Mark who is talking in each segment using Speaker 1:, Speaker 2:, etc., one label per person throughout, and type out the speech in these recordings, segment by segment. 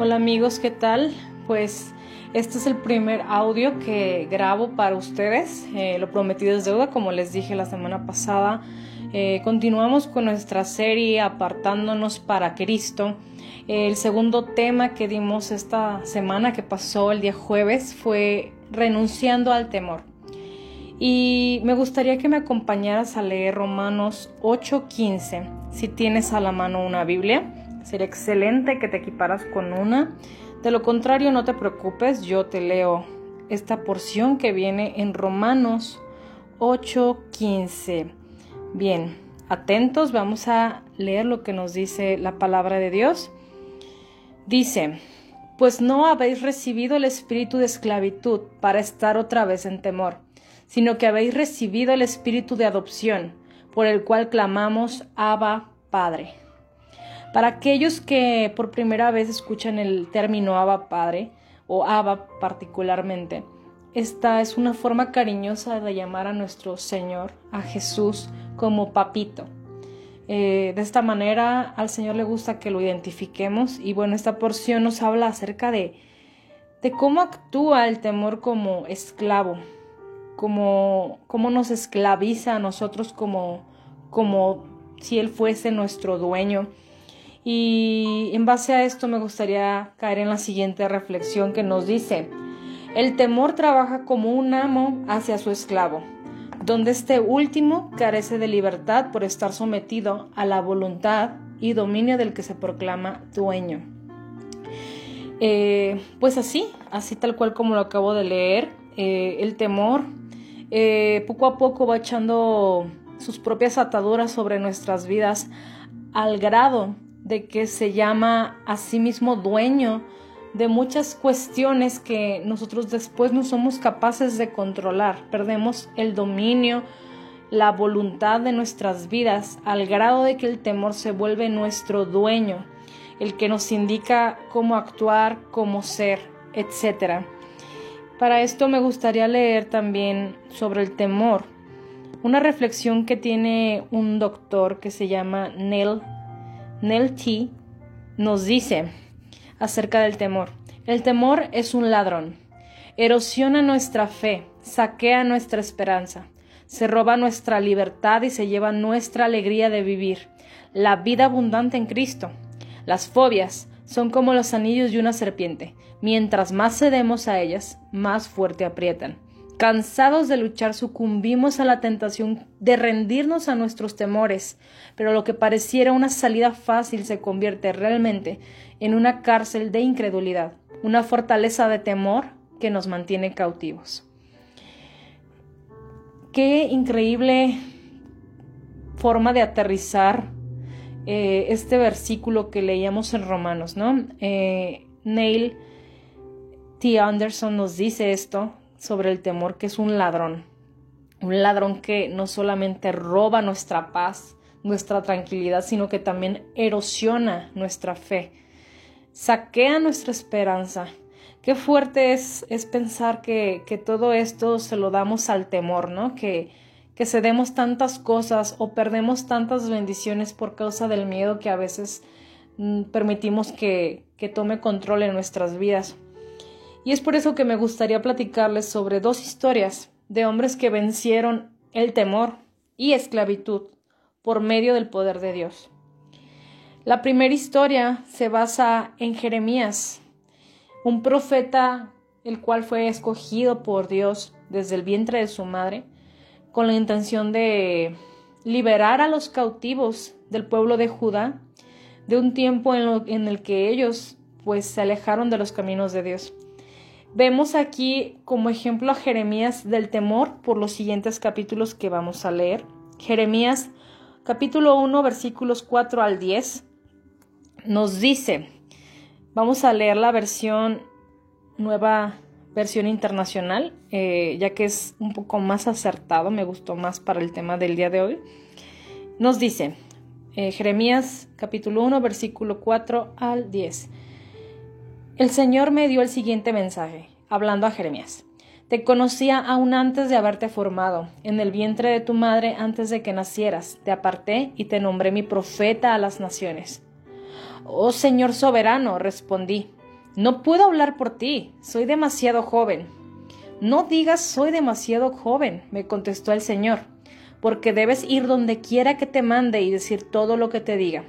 Speaker 1: Hola amigos, ¿qué tal? Pues este es el primer audio que grabo para ustedes. Eh, lo prometido es deuda, como les dije la semana pasada. Eh, continuamos con nuestra serie Apartándonos para Cristo. El segundo tema que dimos esta semana que pasó el día jueves fue renunciando al temor. Y me gustaría que me acompañaras a leer Romanos 8:15, si tienes a la mano una Biblia. Sería excelente que te equiparas con una. De lo contrario, no te preocupes, yo te leo esta porción que viene en Romanos 8:15. Bien, atentos, vamos a leer lo que nos dice la palabra de Dios. Dice, pues no habéis recibido el espíritu de esclavitud para estar otra vez en temor, sino que habéis recibido el espíritu de adopción, por el cual clamamos Abba Padre. Para aquellos que por primera vez escuchan el término Abba Padre, o Abba particularmente, esta es una forma cariñosa de llamar a nuestro Señor, a Jesús, como papito. Eh, de esta manera al Señor le gusta que lo identifiquemos y bueno, esta porción nos habla acerca de, de cómo actúa el temor como esclavo, como cómo nos esclaviza a nosotros como, como si Él fuese nuestro dueño y en base a esto me gustaría caer en la siguiente reflexión que nos dice, el temor trabaja como un amo hacia su esclavo, donde este último carece de libertad por estar sometido a la voluntad y dominio del que se proclama dueño. Eh, pues así, así tal cual como lo acabo de leer, eh, el temor eh, poco a poco va echando sus propias ataduras sobre nuestras vidas al grado de que se llama a sí mismo dueño de muchas cuestiones que nosotros después no somos capaces de controlar. Perdemos el dominio, la voluntad de nuestras vidas al grado de que el temor se vuelve nuestro dueño, el que nos indica cómo actuar, cómo ser, etc. Para esto me gustaría leer también sobre el temor, una reflexión que tiene un doctor que se llama Neil Nell T. nos dice acerca del temor. El temor es un ladrón. Erosiona nuestra fe, saquea nuestra esperanza, se roba nuestra libertad y se lleva nuestra alegría de vivir, la vida abundante en Cristo. Las fobias son como los anillos de una serpiente. Mientras más cedemos a ellas, más fuerte aprietan. Cansados de luchar, sucumbimos a la tentación de rendirnos a nuestros temores, pero lo que pareciera una salida fácil se convierte realmente en una cárcel de incredulidad, una fortaleza de temor que nos mantiene cautivos. Qué increíble forma de aterrizar eh, este versículo que leíamos en Romanos, ¿no? Eh, Neil T. Anderson nos dice esto sobre el temor que es un ladrón. Un ladrón que no solamente roba nuestra paz, nuestra tranquilidad, sino que también erosiona nuestra fe, saquea nuestra esperanza. Qué fuerte es, es pensar que, que, todo esto se lo damos al temor, ¿no? Que, que cedemos tantas cosas o perdemos tantas bendiciones por causa del miedo que a veces mm, permitimos que, que tome control en nuestras vidas. Y es por eso que me gustaría platicarles sobre dos historias de hombres que vencieron el temor y esclavitud por medio del poder de Dios. La primera historia se basa en Jeremías, un profeta el cual fue escogido por Dios desde el vientre de su madre con la intención de liberar a los cautivos del pueblo de Judá de un tiempo en, en el que ellos pues se alejaron de los caminos de Dios. Vemos aquí como ejemplo a Jeremías del temor por los siguientes capítulos que vamos a leer. Jeremías capítulo 1 versículos 4 al 10 nos dice, vamos a leer la versión nueva versión internacional, eh, ya que es un poco más acertado, me gustó más para el tema del día de hoy. Nos dice, eh, Jeremías capítulo 1 versículo 4 al 10. El Señor me dio el siguiente mensaje, hablando a Jeremías. Te conocía aún antes de haberte formado, en el vientre de tu madre antes de que nacieras, te aparté y te nombré mi profeta a las naciones. Oh Señor soberano, respondí, No puedo hablar por ti, soy demasiado joven. No digas soy demasiado joven, me contestó el Señor, porque debes ir donde quiera que te mande y decir todo lo que te diga.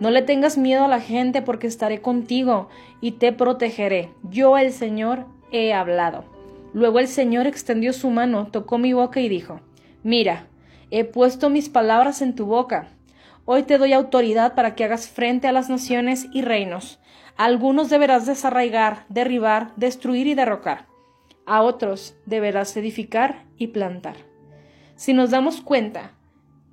Speaker 1: No le tengas miedo a la gente porque estaré contigo y te protegeré. Yo, el Señor, he hablado. Luego el Señor extendió su mano, tocó mi boca y dijo, Mira, he puesto mis palabras en tu boca. Hoy te doy autoridad para que hagas frente a las naciones y reinos. Algunos deberás desarraigar, derribar, destruir y derrocar. A otros deberás edificar y plantar. Si nos damos cuenta,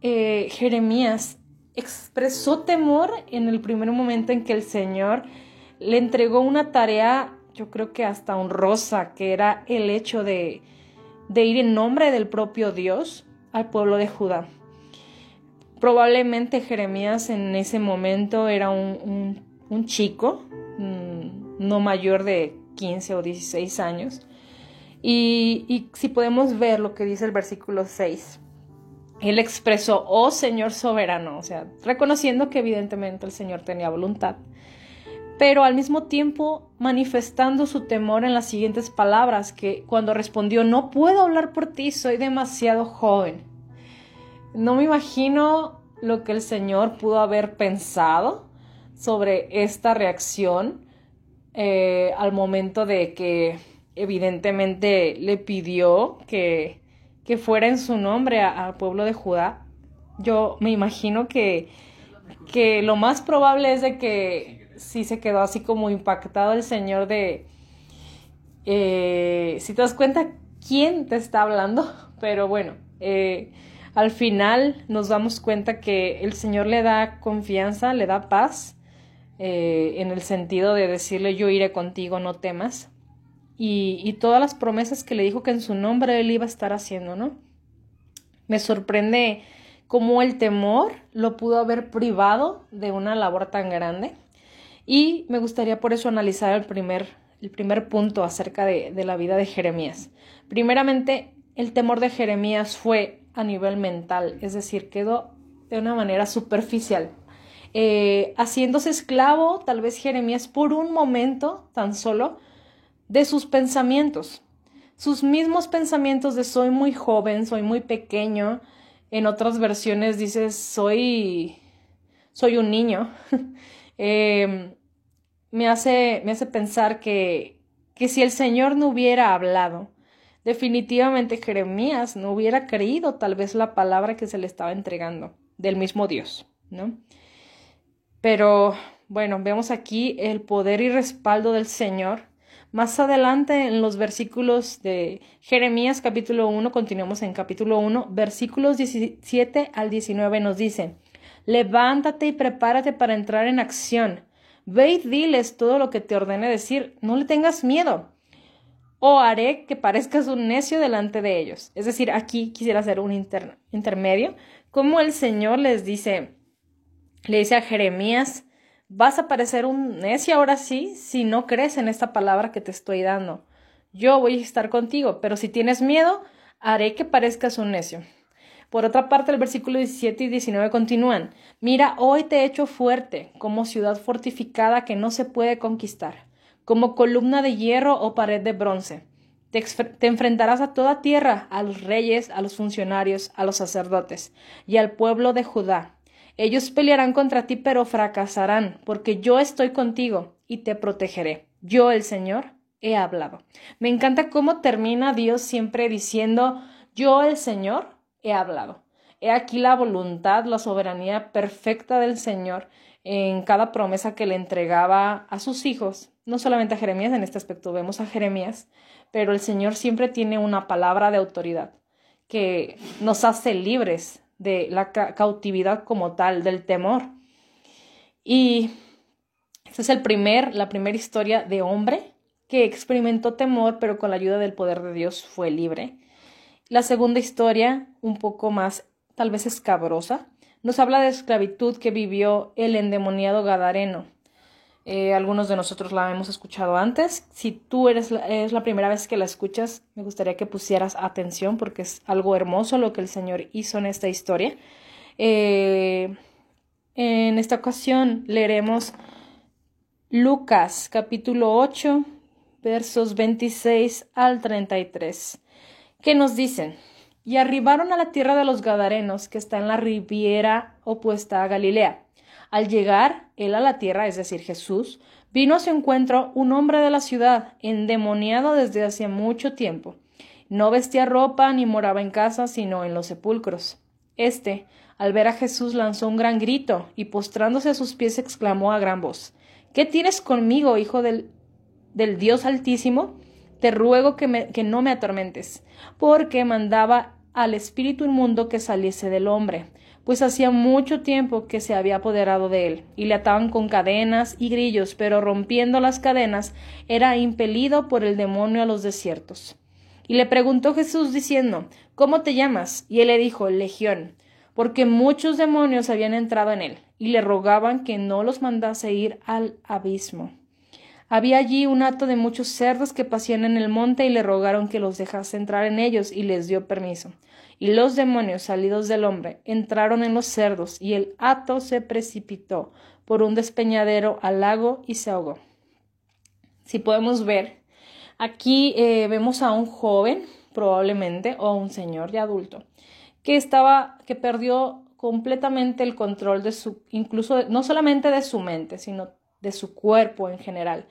Speaker 1: eh, Jeremías expresó temor en el primer momento en que el Señor le entregó una tarea, yo creo que hasta honrosa, que era el hecho de, de ir en nombre del propio Dios al pueblo de Judá. Probablemente Jeremías en ese momento era un, un, chico, mm, no mayor de 15 o 16 años. Y, y si podemos ver lo que dice el versículo 6, él expresó, oh Señor soberano, o sea, reconociendo que evidentemente el Señor tenía voluntad, pero al mismo tiempo manifestando su temor en las siguientes palabras, que cuando respondió, no puedo hablar por ti, soy demasiado joven. No me imagino lo que el Señor pudo haber pensado sobre esta reacción eh, al momento de que evidentemente le pidió que que fuera en su nombre al pueblo de Judá, yo me imagino que, que lo más probable es de que sí se quedó así como impactado el Señor de, eh, si te das cuenta quién te está hablando, pero bueno, eh, al final nos damos cuenta que el Señor le da confianza, le da paz, eh, en el sentido de decirle yo iré contigo, no temas y, todas las promesas que le dijo que en su nombre él iba a estar haciendo, ¿no? Me sorprende cómo el temor lo pudo haber privado de una labor tan grande. Y me gustaría por eso analizar el primer, el primer punto acerca de, la vida de Jeremías. Primeramente, el temor de Jeremías fue a nivel mental, es decir, quedó de una manera superficial. Eh, haciéndose esclavo, tal vez Jeremías por un momento tan solo, de sus pensamientos. Sus mismos pensamientos de soy muy joven, soy muy pequeño. En otras versiones dices soy, soy un niño. Em, me, hace, me hace pensar que, que si el Señor no hubiera hablado, definitivamente Jeremías no hubiera creído tal vez la palabra que se le estaba entregando del mismo Dios, ¿no? Pero bueno, vemos aquí el poder y respaldo del Señor más adelante en los versículos de Jeremías capítulo 1, continuamos en capítulo 1, versículos 17 al 19 nos dicen, levántate y prepárate para entrar en acción. Ve y diles todo lo que te ordene decir, no le tengas miedo. O haré que parezcas un necio delante de ellos. Es decir, aquí quisiera hacer un intermedio, como el Señor les dice, le dice a Jeremías, Vas a parecer un necio ahora sí si no crees en esta palabra que te estoy dando. Yo voy a estar contigo, pero si tienes miedo, haré que parezcas un necio. Por otra parte, el versículo 17 y 19 continúan. Mira, hoy te he hecho fuerte, como ciudad fortificada que no se puede conquistar, como columna de hierro o pared de bronce. Te, te, enfrentarás a toda tierra, a los reyes, a los funcionarios, a los sacerdotes y al pueblo de Judá. Ellos pelearán contra ti, pero fracasarán, porque yo estoy contigo y te protegeré. Yo, el Señor, he hablado. Me encanta cómo termina Dios siempre diciendo, yo, el Señor, he hablado. He aquí la voluntad, la soberanía perfecta del Señor en cada promesa que le entregaba a sus hijos, no solamente a Jeremías, en este aspecto vemos a Jeremías, pero el Señor siempre tiene una palabra de autoridad que nos hace libres de la cautividad como tal, del temor. Y esta es el primer, la primera historia de hombre que experimentó temor, pero con la ayuda del poder de Dios fue libre. La segunda historia, un poco más tal vez escabrosa, nos habla de esclavitud que vivió el endemoniado Gadareno. Eh, algunos de nosotros la hemos escuchado antes. Si tú eres la, es la primera vez que la escuchas, me gustaría que pusieras atención porque es algo hermoso lo que el Señor hizo en esta historia. Eh, en esta ocasión leeremos Lucas capítulo 8 versos 26 al 33, que nos dicen, y arribaron a la tierra de los Gadarenos, que está en la riviera opuesta a Galilea. Al llegar él a la tierra, es decir, Jesús, vino a su encuentro un hombre de la ciudad, endemoniado desde hacía mucho tiempo. No vestía ropa ni moraba en casa, sino en los sepulcros. Este, al ver a Jesús, lanzó un gran grito y postrándose a sus pies exclamó a gran voz ¿Qué tienes conmigo, hijo del, del Dios Altísimo? Te ruego que, que no me atormentes, porque mandaba al espíritu inmundo que saliese del hombre, pues hacía mucho tiempo que se había apoderado de él, y le ataban con cadenas y grillos, pero rompiendo las cadenas era impelido por el demonio a los desiertos. Y le preguntó Jesús diciendo, ¿Cómo te llamas? Y él le dijo, Legión, porque muchos demonios habían entrado en él, y le rogaban que no los mandase ir al abismo. Había allí un hato de muchos cerdos que pasían en el monte y le rogaron que los dejase entrar en ellos, y les dio permiso. Y los demonios salidos del hombre entraron en los cerdos, y el hato se precipitó por un despeñadero al lago y se ahogó. Si podemos ver, aquí eh, vemos a un joven, probablemente, o a un señor ya adulto, que estaba, que perdió completamente el control de su, incluso no solamente de su mente, sino de su cuerpo en general.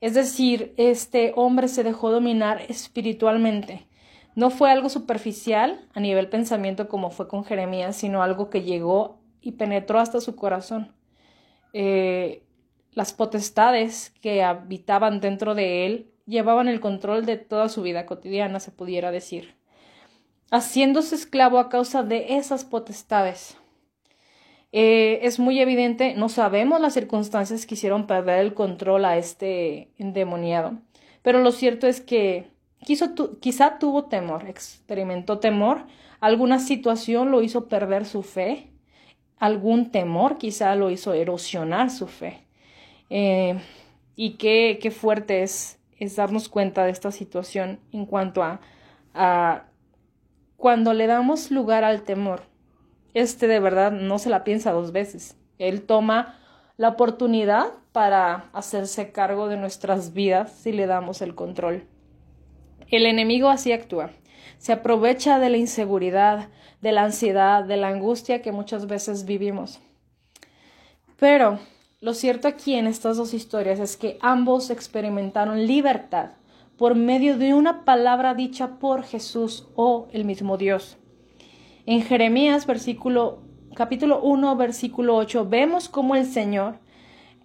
Speaker 1: Es decir, este hombre se dejó dominar espiritualmente. No fue algo superficial a nivel pensamiento como fue con Jeremías, sino algo que llegó y penetró hasta su corazón. Eh, las potestades que habitaban dentro de él llevaban el control de toda su vida cotidiana, se pudiera decir haciéndose esclavo a causa de esas potestades. Eh, es muy evidente, no sabemos las circunstancias que hicieron perder el control a este endemoniado, pero lo cierto es que quizá tuvo temor, experimentó temor, alguna situación lo hizo perder su fe, algún temor quizá lo hizo erosionar su fe. Eh, y qué, qué fuerte es, es darnos cuenta de esta situación en cuanto a, a cuando le damos lugar al temor, este de verdad no se la piensa dos veces. Él toma la oportunidad para hacerse cargo de nuestras vidas si le damos el control. El enemigo así actúa. Se aprovecha de la inseguridad, de la ansiedad, de la angustia que muchas veces vivimos. Pero lo cierto aquí en estas dos historias es que ambos experimentaron libertad por medio de una palabra dicha por Jesús o el mismo Dios. En Jeremías versículo capítulo 1 versículo 8 vemos cómo el Señor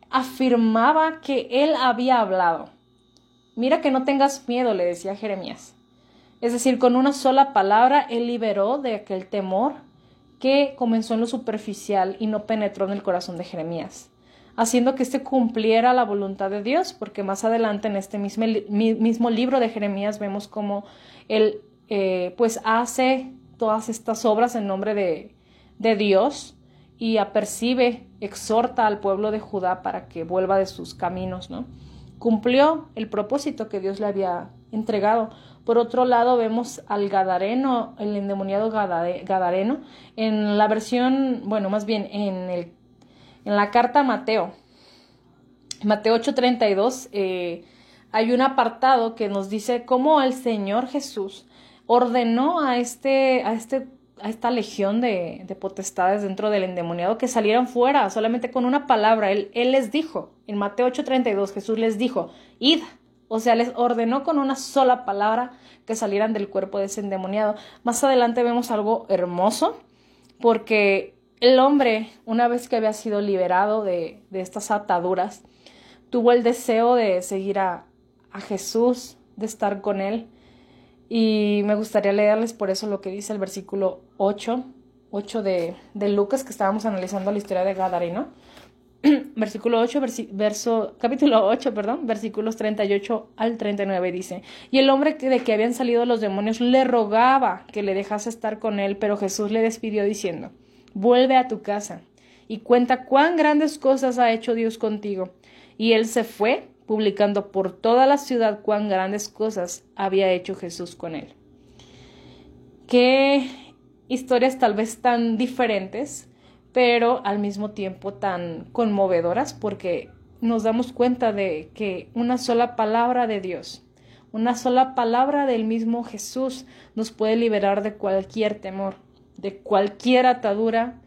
Speaker 1: afirmaba que él había hablado. Mira que no tengas miedo, le decía Jeremías. Es decir, con una sola palabra él liberó de aquel temor que comenzó en lo superficial y no penetró en el corazón de Jeremías haciendo que éste cumpliera la voluntad de Dios, porque más adelante en este mismo, libro de Jeremías vemos cómo él eh, pues hace todas estas obras en nombre de, de Dios y apercibe, exhorta al pueblo de Judá para que vuelva de sus caminos, ¿no? Cumplió el propósito que Dios le había entregado. Por otro lado, vemos al Gadareno, el endemoniado Gadareno, en la versión, bueno, más bien en el en la carta a Mateo, Mateo 8:32, eh, hay un apartado que nos dice cómo el Señor Jesús ordenó a, este, a, este, a esta legión de, de potestades dentro del endemoniado que salieran fuera solamente con una palabra. Él, él les dijo, en Mateo 8:32, Jesús les dijo, id. O sea, les ordenó con una sola palabra que salieran del cuerpo de ese endemoniado. Más adelante vemos algo hermoso, porque el hombre, una vez que había sido liberado de, de estas ataduras, tuvo el deseo de seguir a, a Jesús, de estar con Él. Y me gustaría leerles por eso lo que dice el versículo 8, 8 de, de Lucas, que estábamos analizando la historia de Gadareno. versículo 8, verso, capítulo 8, perdón, versículos 38 al 39 dice, y el hombre de que habían salido los demonios le rogaba que le dejase estar con él, pero Jesús le despidió diciendo, vuelve a tu casa y cuenta cuán grandes cosas ha hecho Dios contigo. Y él se fue, publicando por toda la ciudad cuán grandes cosas había hecho Jesús con él. Qué historias tal vez tan diferentes, pero al mismo tiempo tan conmovedoras, porque nos damos cuenta de que una sola palabra de Dios, una sola palabra del mismo Jesús nos puede liberar de cualquier temor, de cualquier atadura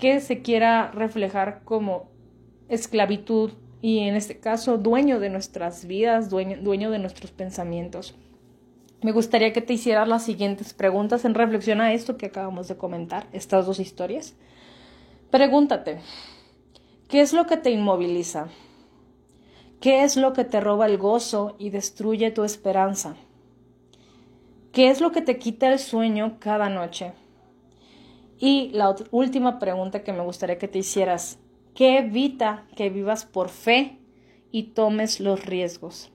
Speaker 1: que se quiera reflejar como esclavitud y en este caso dueño de nuestras vidas, dueño, dueño de nuestros pensamientos. Me gustaría que te hicieras las siguientes preguntas en reflexión a esto que acabamos de comentar, estas dos historias. Pregúntate, ¿qué es lo que te inmoviliza? ¿Qué es lo que te roba el gozo y destruye tu esperanza? ¿Qué es lo que te quita el sueño cada noche? Y la última pregunta que me gustaría que te hicieras, ¿qué evita que vivas por fe y tomes los riesgos?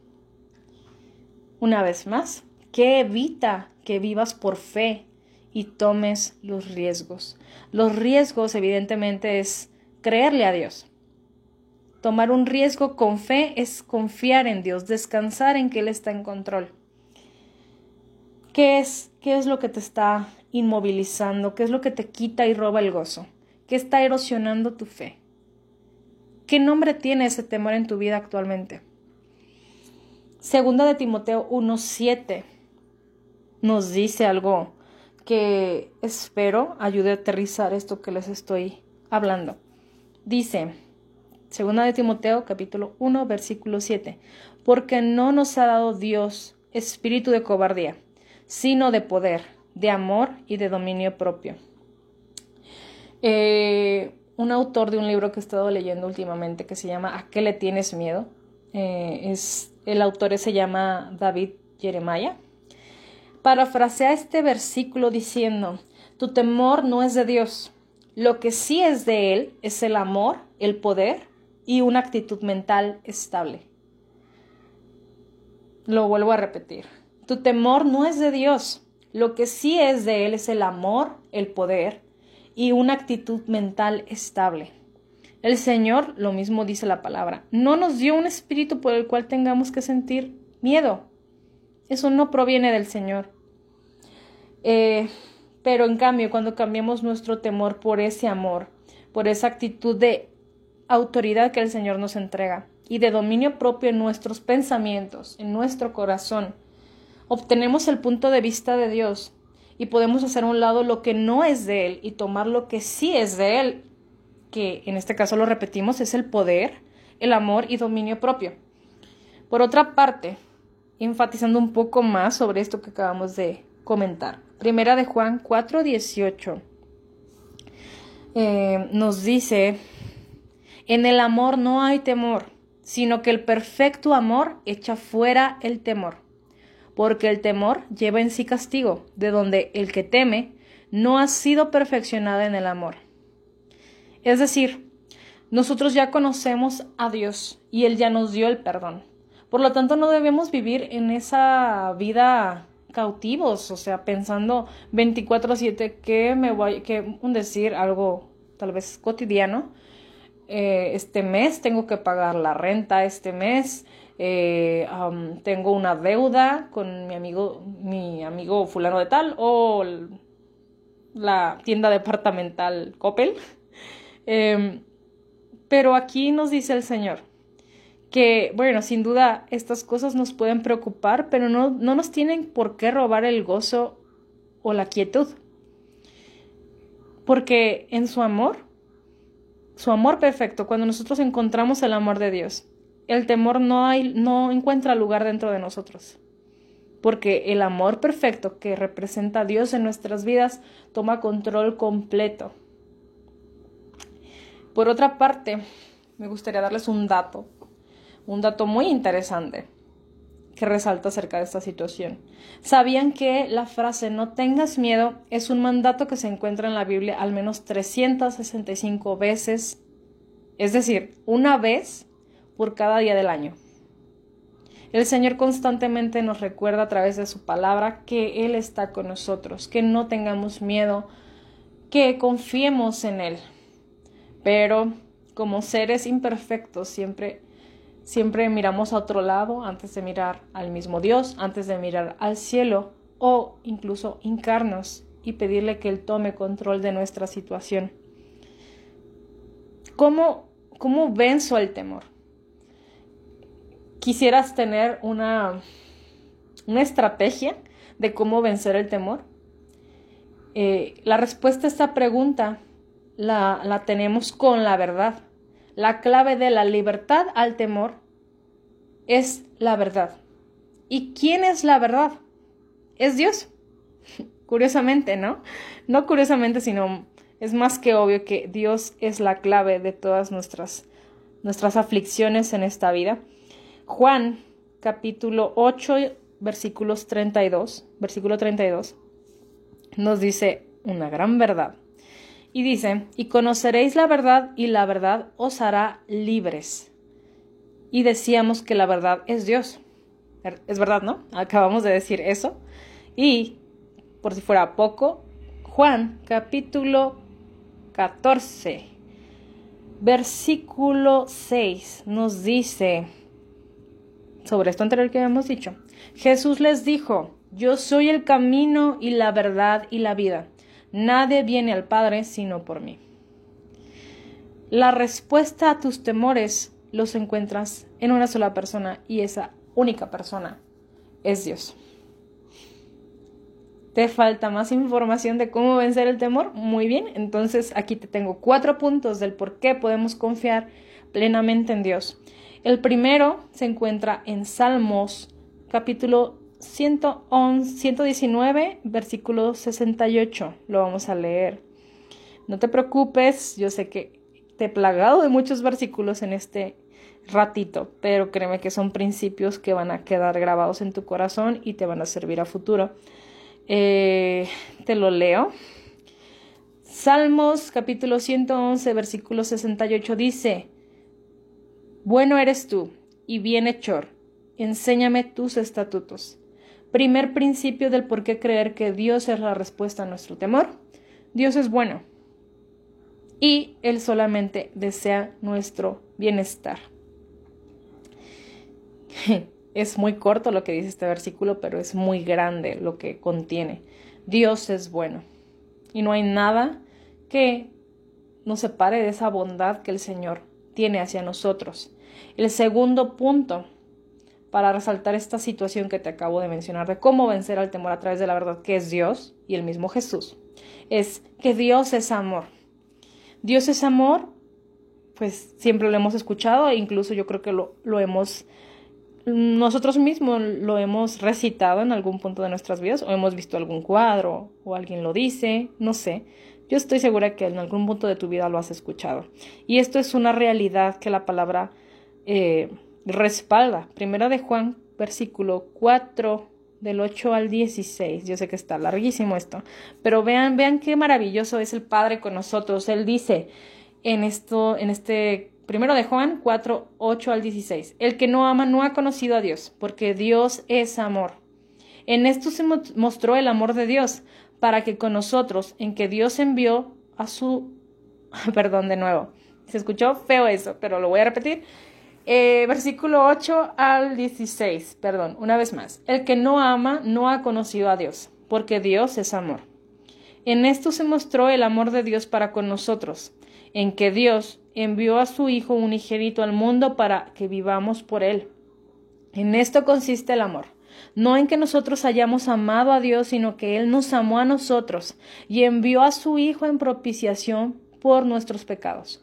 Speaker 1: Una vez más, ¿Qué evita que vivas por fe y tomes los riesgos? Los riesgos, evidentemente, es creerle a Dios. Tomar un riesgo con fe es confiar en Dios, descansar en que Él está en control. ¿Qué es, qué es lo que te está inmovilizando? ¿Qué es lo que te quita y roba el gozo? ¿Qué está erosionando tu fe? ¿Qué nombre tiene ese temor en tu vida actualmente? Segunda de Timoteo 1.7 nos dice algo que espero ayude a aterrizar esto que les estoy hablando. Dice, segunda de Timoteo capítulo 1 versículo 7, porque no nos ha dado Dios espíritu de cobardía, sino de poder, de amor y de dominio propio. Eh, un autor de un libro que he estado leyendo últimamente que se llama ¿A qué le tienes miedo? Eh, es, el autor se llama David Jeremiah parafrasea este versículo diciendo, tu temor no es de Dios, lo que sí es de Él es el amor, el poder y una actitud mental estable. Lo vuelvo a repetir, tu temor no es de Dios, lo que sí es de Él es el amor, el poder y una actitud mental estable. El Señor, lo mismo dice la palabra, no nos dio un espíritu por el cual tengamos que sentir miedo. Eso no proviene del Señor. Eh, pero en cambio, cuando cambiamos nuestro temor por ese amor, por esa actitud de autoridad que el Señor nos entrega y de dominio propio en nuestros pensamientos, en nuestro corazón, obtenemos el punto de vista de Dios y podemos hacer a un lado lo que no es de Él y tomar lo que sí es de Él, que en este caso lo repetimos, es el poder, el amor y dominio propio. Por otra parte, enfatizando un poco más sobre esto que acabamos de comentar. Primera de Juan 4:18 eh, nos dice, en el amor no hay temor, sino que el perfecto amor echa fuera el temor, porque el temor lleva en sí castigo, de donde el que teme no ha sido perfeccionado en el amor. Es decir, nosotros ya conocemos a Dios y Él ya nos dio el perdón. Por lo tanto, no debemos vivir en esa vida cautivos, o sea, pensando 24/7 que me voy, que decir algo tal vez cotidiano, eh, este mes tengo que pagar la renta, este mes eh, tengo una deuda con mi amigo, mi amigo fulano de tal o la tienda departamental Coppel. Em, pero aquí nos dice el Señor, que, bueno, sin duda estas cosas nos pueden preocupar, pero no, no nos tienen por qué robar el gozo o la quietud. Porque en su amor, su amor perfecto, cuando nosotros encontramos el amor de Dios, el temor no, hay, no encuentra lugar dentro de nosotros. Porque el amor perfecto que representa a Dios en nuestras vidas toma control completo. Por otra parte, me gustaría darles un dato un dato muy interesante que resalta acerca de esta situación. ¿Sabían que la frase no tengas miedo es un mandato que se encuentra en la Biblia al menos 365 veces? Es decir, una vez por cada día del año. El Señor constantemente nos recuerda a través de su palabra que Él está con nosotros, que no tengamos miedo, que confiemos en Él. Pero como seres imperfectos siempre Siempre miramos a otro lado antes de mirar al mismo Dios, antes de mirar al cielo o incluso hincarnos y pedirle que Él tome control de nuestra situación. ¿Cómo, cómo venzo el temor? Quisieras tener una, una estrategia de cómo vencer el temor, eh, la respuesta a esta pregunta la, la tenemos con la verdad. La clave de la libertad al temor es la verdad. ¿Y quién es la verdad? Es Dios. Curiosamente, ¿no? No curiosamente, sino es más que obvio que Dios es la clave de todas nuestras, nuestras aflicciones en esta vida. Juan capítulo 8 versículos 32, versículo 32 nos dice una gran verdad. Y dice, y conoceréis la verdad y la verdad os hará libres. Y decíamos que la verdad es Dios. Er, es verdad, ¿no? Acabamos de decir eso. Y, por si fuera poco, Juan capítulo 14, versículo 6 nos dice sobre esto anterior que habíamos dicho. Jesús les dijo, yo soy el camino y la verdad y la vida. Nadie viene al Padre sino por mí. La respuesta a tus temores los encuentras en una sola persona y esa única persona es Dios. ¿Te falta más información de cómo vencer el temor? Muy bien, entonces aquí te tengo cuatro puntos del por qué podemos confiar plenamente en Dios. El primero se encuentra en Salmos capítulo 111, 119, versículo 68. Lo vamos a leer. No te preocupes, yo sé que te he plagado de muchos versículos en este ratito, pero créeme que son principios que van a quedar grabados en tu corazón y te van a servir a futuro. Eh, te lo leo. Salmos capítulo 111, versículo 68 dice, Bueno eres tú y bienhechor, enséñame tus estatutos. Primer principio del por qué creer que Dios es la respuesta a nuestro temor. Dios es bueno y Él solamente desea nuestro bienestar. Es muy corto lo que dice este versículo, pero es muy grande lo que contiene. Dios es bueno y no hay nada que nos separe de esa bondad que el Señor tiene hacia nosotros. El segundo punto para resaltar esta situación que te acabo de mencionar de cómo vencer al temor a través de la verdad que es Dios y el mismo Jesús. Es que Dios es amor. Dios es amor, pues siempre lo hemos escuchado e incluso yo creo que lo, lo hemos, nosotros mismos lo hemos recitado en algún punto de nuestras vidas o hemos visto algún cuadro o alguien lo dice, no sé. Yo estoy segura que en algún punto de tu vida lo has escuchado. Y esto es una realidad que la palabra... Eh, respalda. Primera de Juan, versículo 4 del 8 al 16. Yo sé que está larguísimo esto, pero vean, vean qué maravilloso es el Padre con nosotros. Él dice en esto, en este primero de Juan 4, 8 al 16. El que no ama no ha conocido a Dios, porque Dios es amor. En esto se mostró el amor de Dios, para que con nosotros, en que Dios envió a su... Perdón de nuevo. Se escuchó feo eso, pero lo voy a repetir eh, versículo 8 al 16, perdón, una vez más. El que no ama no ha conocido a Dios, porque Dios es amor. En esto se mostró el amor de Dios para con nosotros, en que Dios envió a su Hijo unigénito al mundo para que vivamos por él. En esto consiste el amor, no en que nosotros hayamos amado a Dios, sino que Él nos amó a nosotros y envió a su Hijo en propiciación por nuestros pecados.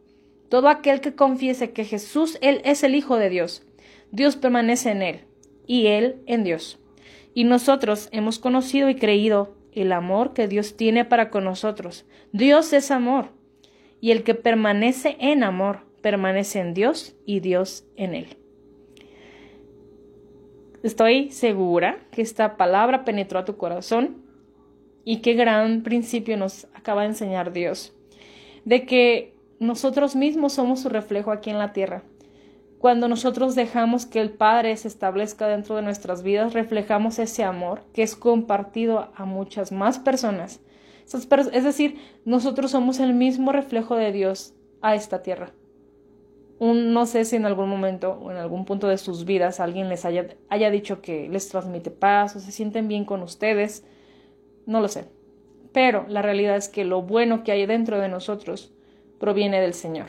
Speaker 1: Todo aquel que confiese que Jesús él es el Hijo de Dios, Dios permanece en él y él en Dios. Y nosotros hemos conocido y creído el amor que Dios tiene para con nosotros. Dios es amor, y el que permanece en amor permanece en Dios y Dios en él. Estoy segura que esta palabra penetró a tu corazón y qué gran principio nos acaba de enseñar Dios, de que nosotros mismos somos su reflejo aquí en la tierra. Cuando nosotros dejamos que el Padre se establezca dentro de nuestras vidas, reflejamos ese amor que es compartido a muchas más personas. Es decir, nosotros somos el mismo reflejo de Dios a esta tierra. no sé si en algún momento o en algún punto de sus vidas alguien les haya, haya dicho que les transmite paz o se sienten bien con ustedes. No lo sé. Pero la realidad es que lo bueno que hay dentro de nosotros proviene del Señor.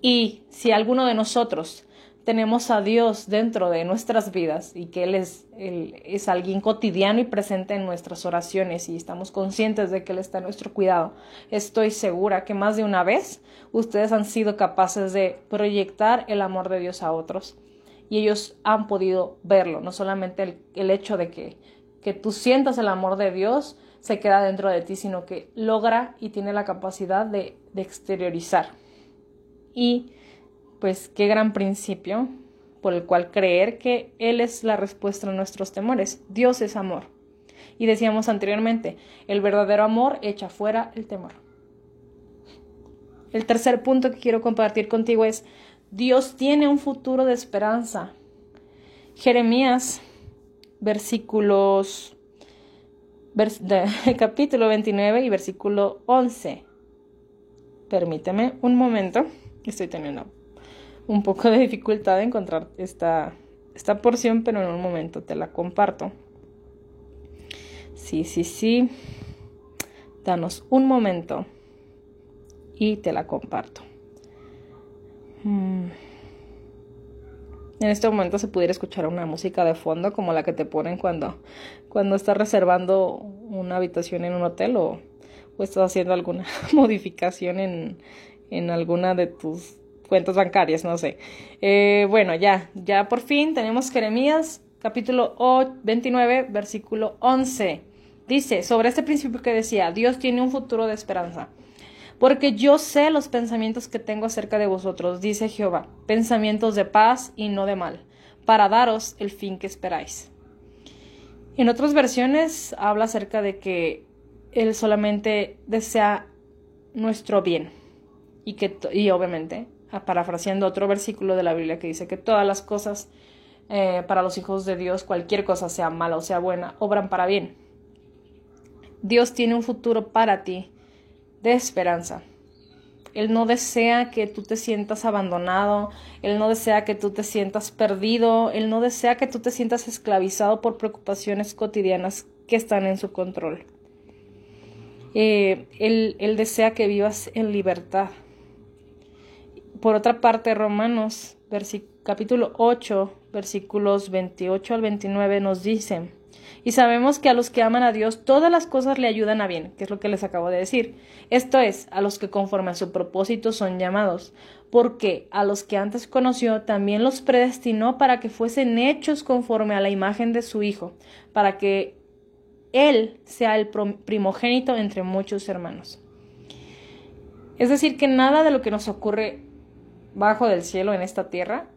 Speaker 1: Y si alguno de nosotros tenemos a Dios dentro de nuestras vidas y que Él es, es alguien cotidiano y presente en nuestras oraciones y estamos conscientes de que Él está en nuestro cuidado, estoy segura que más de una vez ustedes han sido capaces de proyectar el amor de Dios a otros y ellos han podido verlo, no solamente el, hecho de que, que tú sientas el amor de Dios se queda dentro de ti, sino que logra y tiene la capacidad de, de exteriorizar. Y pues qué gran principio por el cual creer que Él es la respuesta a nuestros temores. Dios es amor. Y decíamos anteriormente, el verdadero amor echa fuera el temor. El tercer punto que quiero compartir contigo es, Dios tiene un futuro de esperanza. Jeremías, versículos, capítulo 29 y versículo 11. Permíteme un momento, estoy teniendo un poco de dificultad de encontrar esta, esta porción, pero en un momento te la comparto. Sí, sí, sí. Danos un momento y te la comparto. Mm. En este momento se pudiera escuchar una música de fondo como la que te ponen cuando, cuando estás reservando una habitación en un hotel o, o estás haciendo alguna modificación en, en alguna de tus cuentas bancarias, no sé. Eh, bueno, ya, ya por fin tenemos Jeremías capítulo 29, versículo 11. Dice, sobre este principio que decía, Dios tiene un futuro de esperanza. Porque yo sé los pensamientos que tengo acerca de vosotros, dice Jehová, pensamientos de paz y no de mal, para daros el fin que esperáis. En otras versiones habla acerca de que Él solamente desea nuestro bien y que y obviamente parafraseando otro versículo de la Biblia que dice que todas las cosas eh, para los hijos de Dios, cualquier cosa sea mala o sea buena, obran para bien. Dios tiene un futuro para ti de esperanza. Él no desea que tú te sientas abandonado, Él no desea que tú te sientas perdido, Él no desea que tú te sientas esclavizado por preocupaciones cotidianas que están en su control. Eh, él, él desea que vivas en libertad. Por otra parte, Romanos capítulo 8, versículos 28 al 29 nos dice, y sabemos que a los que aman a Dios todas las cosas le ayudan a bien, que es lo que les acabo de decir. Esto es, a los que conforme a su propósito son llamados, porque a los que antes conoció también los predestinó para que fuesen hechos conforme a la imagen de su Hijo, para que Él sea el primogénito entre muchos hermanos. Es decir, que nada de lo que nos ocurre bajo del cielo en esta tierra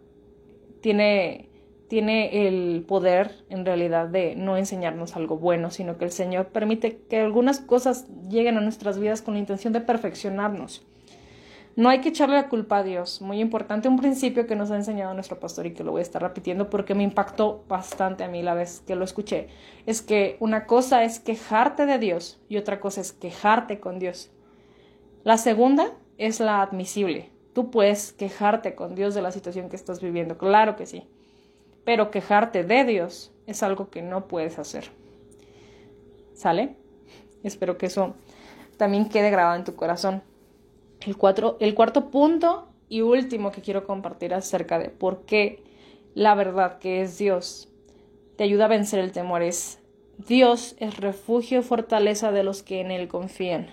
Speaker 1: tiene, tiene el poder en realidad de no enseñarnos algo bueno, sino que el Señor permite que algunas cosas lleguen a nuestras vidas con la intención de perfeccionarnos. No hay que echarle la culpa a Dios. Muy importante, un principio que nos ha enseñado nuestro pastor y que lo voy a estar repitiendo porque me impactó bastante a mí la vez que lo escuché. Es que una cosa es quejarte de Dios y otra cosa es quejarte con Dios. La segunda es la admisible. Tú puedes quejarte con Dios de la situación que estás viviendo, claro que sí. Pero quejarte de Dios es algo que no puedes hacer. ¿Sale? Espero que eso también quede grabado en tu corazón. El, cuarto punto y último que quiero compartir acerca de por qué la verdad que es Dios te ayuda a vencer el temor es Dios es refugio y fortaleza de los que en Él confían.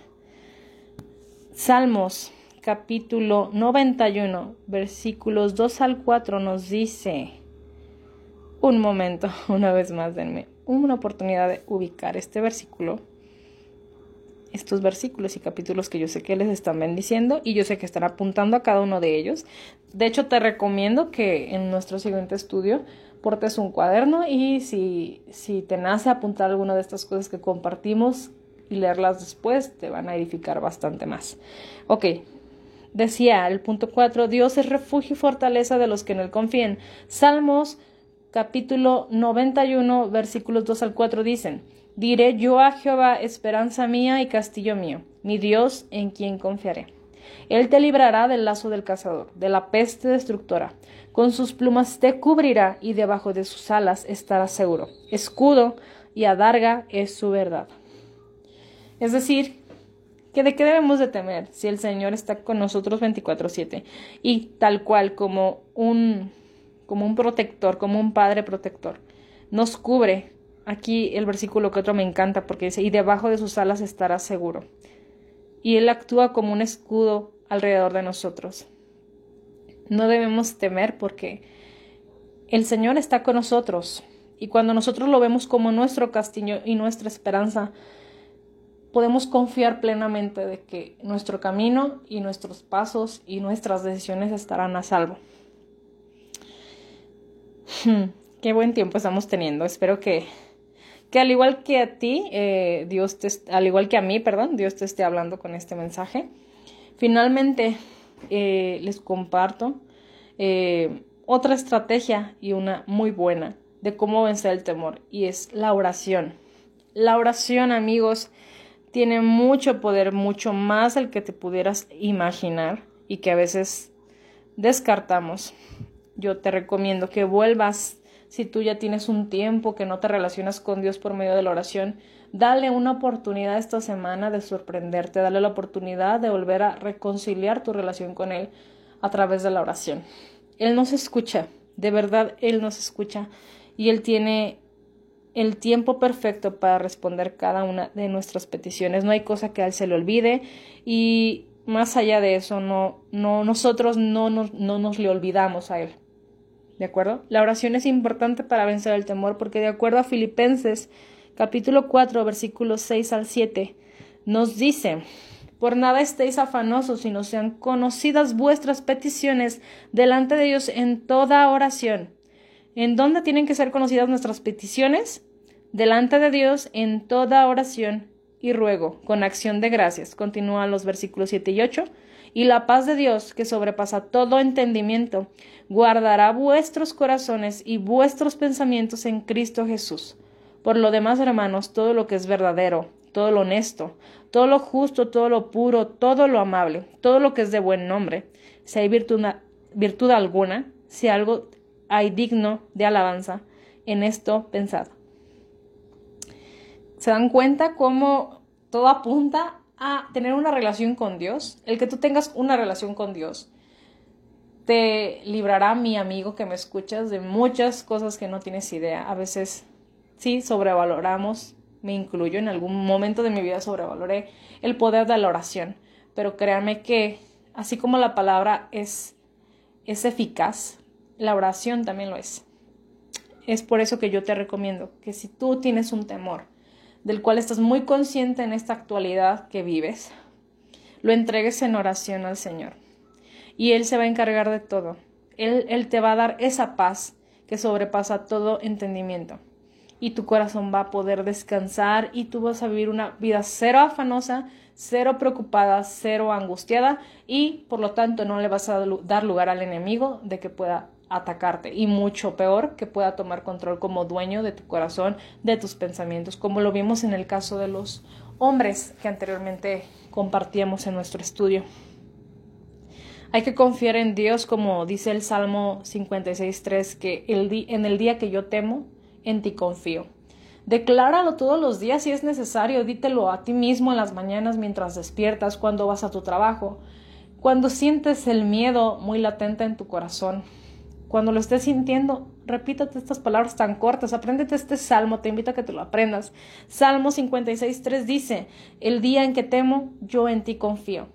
Speaker 1: Salmos capítulo 91, versículos 2 al 4 nos dice, un momento, una vez más, denme una oportunidad de ubicar este versículo, estos versículos y capítulos que yo sé que les están bendiciendo y yo sé que están apuntando a cada uno de ellos. De hecho, te recomiendo que en nuestro siguiente estudio portes un cuaderno y si, si te nace apuntar alguna de estas cosas que compartimos y leerlas después, te van a edificar bastante más. Ok, Decía el punto 4, Dios es refugio y fortaleza de los que en él confíen. Salmos capítulo 91 versículos 2 al 4 dicen, Diré yo a Jehová, esperanza mía y castillo mío, mi Dios en quien confiaré. Él te librará del lazo del cazador, de la peste destructora. Con sus plumas te cubrirá y debajo de sus alas estarás seguro. Escudo y adarga es su verdad. Es decir, que de qué debemos de temer si el Señor está con nosotros 24/7 y tal cual como un como un protector, como un padre protector. Nos cubre. Aquí el versículo que otro me encanta porque dice, y debajo de sus alas estará seguro. Y Él actúa como un escudo alrededor de nosotros. No debemos temer porque el Señor está con nosotros. Y cuando nosotros lo vemos como nuestro castillo y nuestra esperanza, podemos confiar plenamente de que nuestro camino y nuestros pasos y nuestras decisiones estarán a salvo. Hmm, qué buen tiempo estamos teniendo. Espero que, que al igual que a ti, eh, Dios te, al igual que a mí, perdón, Dios te esté hablando con este mensaje. Finalmente, eh, les comparto eh, otra estrategia y una muy buena de cómo vencer el temor y es la oración. La oración, amigos, tiene mucho poder, mucho más del que te pudieras imaginar y que a veces descartamos. Yo te recomiendo que vuelvas, si tú ya tienes un tiempo que no te relacionas con Dios por medio de la oración, dale una oportunidad esta semana de sorprenderte, dale la oportunidad de volver a reconciliar tu relación con Él a través de la oración. Él nos escucha, de verdad Él nos escucha y Él tiene el tiempo perfecto para responder cada una de nuestras peticiones. No hay cosa que a él se le olvide y más allá de eso, no, no, nosotros no nos, no nos le olvidamos a él. ¿De acuerdo? La oración es importante para vencer el temor porque de acuerdo a Filipenses capítulo 4 versículos 6 al 7 nos dice, por nada estéis afanosos, sino sean conocidas vuestras peticiones delante de Dios en toda oración ¿En dónde tienen que ser conocidas nuestras peticiones? Delante de Dios en toda oración y ruego, con acción de gracias. Continúan los versículos 7 y 8. Y la paz de Dios, que sobrepasa todo entendimiento, guardará vuestros corazones y vuestros pensamientos en Cristo Jesús. Por lo demás, hermanos, todo lo que es verdadero, todo lo honesto, todo lo justo, todo lo puro, todo lo amable, todo lo que es de buen nombre, si hay virtud, alguna, si algo hay digno de alabanza, en esto pensado. ¿Se dan cuenta cómo todo apunta a tener una relación con Dios? El que tú tengas una relación con Dios te librará, mi amigo que me escuchas, de muchas cosas que no tienes idea. A veces sí sobrevaloramos, me incluyo, en algún momento de mi vida sobrevaloré el poder de la oración, pero créanme que así como la palabra es, es eficaz, la oración también lo es. Es por eso que yo te recomiendo que si tú tienes un temor del cual estás muy consciente en esta actualidad que vives, lo entregues en oración al Señor. Y Él se va a encargar de todo. Él, él te va a dar esa paz que sobrepasa todo entendimiento. Y tu corazón va a poder descansar y tú vas a vivir una vida cero afanosa, cero preocupada, cero angustiada y por lo tanto no le vas a dar lugar al enemigo de que pueda atacarte y mucho peor que pueda tomar control como dueño de tu corazón, de tus pensamientos, como lo vimos en el caso de los hombres que anteriormente compartíamos en nuestro estudio. Hay que confiar en Dios, como dice el Salmo 56.3, que el en el día que yo temo, en ti confío. Decláralo todos los días si es necesario, dítelo a ti mismo en las mañanas mientras despiertas, cuando vas a tu trabajo, cuando sientes el miedo muy latente en tu corazón, cuando lo estés sintiendo, repítate estas palabras tan cortas, apréndete este salmo, te invito a que te lo aprendas. Salmo 56.3 dice, el día en que temo, yo en ti confío.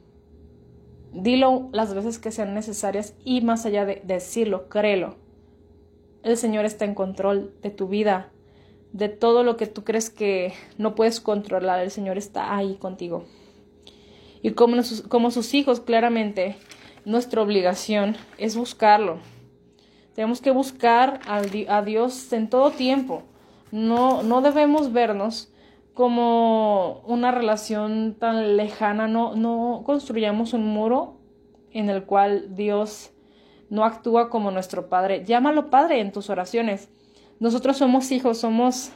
Speaker 1: Dilo las veces que sean necesarias y más allá de decirlo, créelo. El Señor está en control de tu vida, de todo lo que tú crees que no puedes controlar, el Señor está ahí contigo. Y como, como sus hijos, claramente, nuestra obligación es buscarlo tenemos que buscar a Dios en todo tiempo. No, no debemos vernos como una relación tan lejana. No, no construyamos un muro en el cual Dios no actúa como nuestro Padre. Llámalo Padre en tus oraciones. Nosotros somos hijos, somos,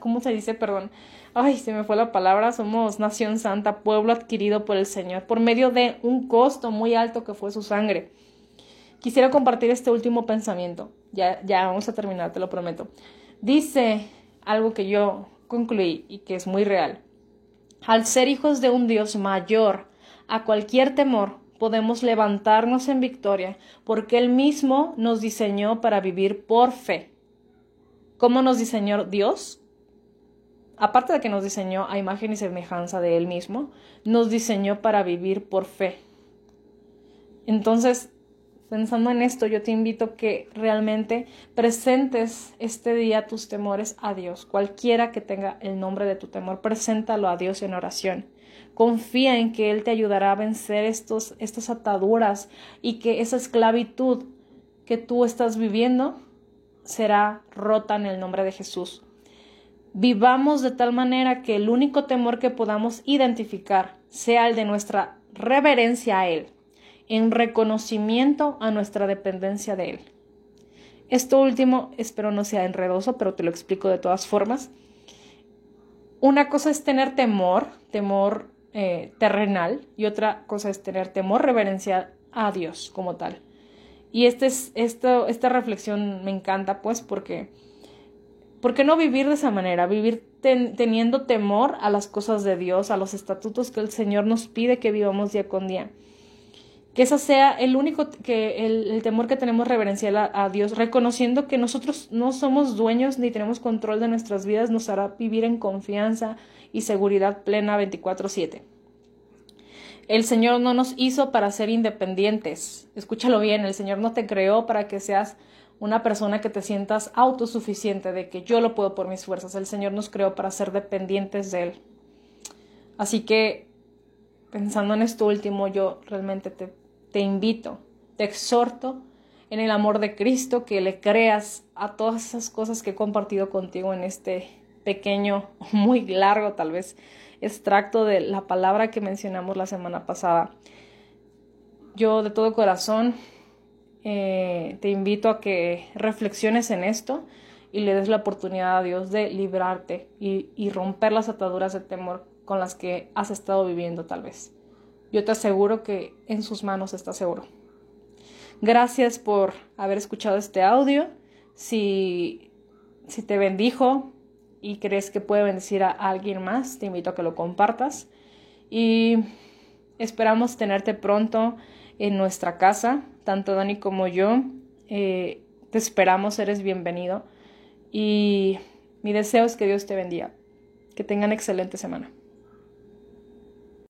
Speaker 1: ¿cómo se dice? Perdón. Ay, se me fue la palabra. Somos nación santa, pueblo adquirido por el Señor, por medio de un costo muy alto que fue su sangre. Quisiera compartir este último pensamiento. Ya, ya vamos a terminar, te lo prometo. Dice algo que yo concluí y que es muy real. Al ser hijos de un Dios mayor a cualquier temor, podemos levantarnos en victoria, porque Él mismo nos diseñó para vivir por fe. ¿Cómo nos diseñó Dios? Aparte de que nos diseñó a imagen y semejanza de Él mismo, nos diseñó para vivir por fe. Entonces, pensando en esto, yo te invito que realmente presentes este día tus temores a Dios. Cualquiera que tenga el nombre de tu temor, preséntalo a Dios en oración. Confía en que Él te ayudará a vencer estos, estas ataduras y que esa esclavitud que tú estás viviendo será rota en el nombre de Jesús. Vivamos de tal manera que el único temor que podamos identificar sea el de nuestra reverencia a Él, en reconocimiento a nuestra dependencia de Él. Esto último espero no sea enredoso, pero te lo explico de todas formas. Una cosa es tener temor, temor eh, terrenal y otra cosa es tener temor reverencial a Dios como tal. Y este es, esto, esta reflexión me encanta pues porque, ¿por qué no vivir de esa manera? Vivir teniendo temor a las cosas de Dios, a los estatutos que el Señor nos pide que vivamos día con día. Que ese sea el único, que el, temor que tenemos reverencial a, a, Dios, reconociendo que nosotros no somos dueños ni tenemos control de nuestras vidas, nos hará vivir en confianza, y seguridad plena 24/7. El Señor no nos hizo para ser independientes. Escúchalo bien, el Señor no te creó para que seas una persona que te sientas autosuficiente, de que yo lo puedo por mis fuerzas. El Señor nos creó para ser dependientes de Él. Así que, pensando en esto último, yo realmente te, te invito, te exhorto en el amor de Cristo que le creas a todas esas cosas que he compartido contigo en este pequeño, muy largo tal vez, extracto de la palabra que mencionamos la semana pasada. Yo de todo corazón eh, te invito a que reflexiones en esto y le des la oportunidad a Dios de librarte y, y romper las ataduras de temor con las que has estado viviendo tal vez. Yo te aseguro que en sus manos estás seguro. Gracias por haber escuchado este audio. Si, si te bendijo, y crees que puede bendecir a alguien más, te invito a que lo compartas. Y esperamos tenerte pronto en nuestra casa, tanto Dani como yo. Eh, te esperamos, eres bienvenido. Y mi deseo es que Dios te bendiga. Que tengan excelente semana.